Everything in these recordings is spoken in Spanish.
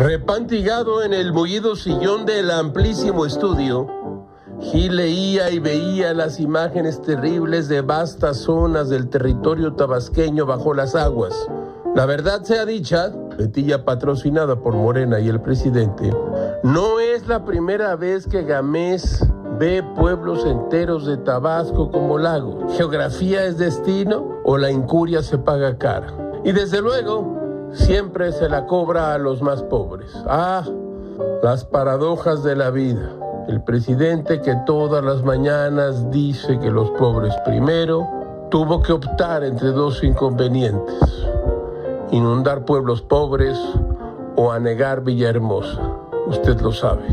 Repantigado en el mullido sillón del amplísimo estudio, Gil leía y veía las imágenes terribles de vastas zonas del territorio tabasqueño bajo las aguas. La verdad sea dicha, Petilla patrocinada por Morena y el presidente, no es la primera vez que Gamés ve pueblos enteros de Tabasco como lagos. ¿Geografía es destino o la incuria se paga cara? Y desde luego, siempre se la cobra a los más pobres. Ah, las paradojas de la vida. El presidente que todas las mañanas dice que los pobres primero, tuvo que optar entre dos inconvenientes. Inundar pueblos pobres o anegar Villahermosa. Usted lo sabe.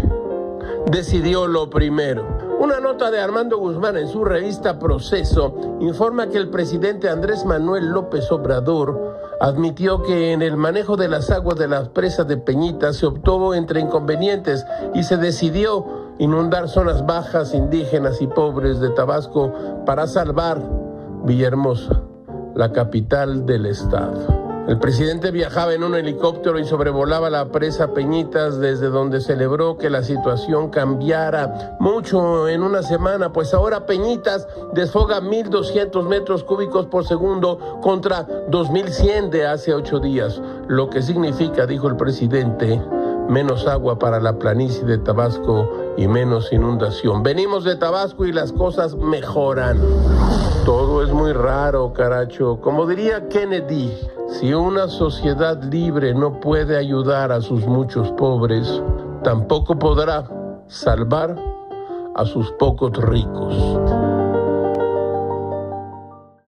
Decidió lo primero. Una nota de Armando Guzmán en su revista Proceso informa que el presidente Andrés Manuel López Obrador admitió que en el manejo de las aguas de las presas de Peñita se optó entre inconvenientes y se decidió inundar zonas bajas, indígenas y pobres de Tabasco para salvar Villahermosa, la capital del estado. El presidente viajaba en un helicóptero y sobrevolaba la presa Peñitas desde donde celebró que la situación cambiara mucho en una semana, pues ahora Peñitas desfoga 1.200 metros cúbicos por segundo contra 2.100 de hace ocho días, lo que significa, dijo el presidente, menos agua para la planicie de Tabasco y menos inundación. Venimos de Tabasco y las cosas mejoran. Todo es muy raro, caracho. Como diría Kennedy, si una sociedad libre no puede ayudar a sus muchos pobres, tampoco podrá salvar a sus pocos ricos.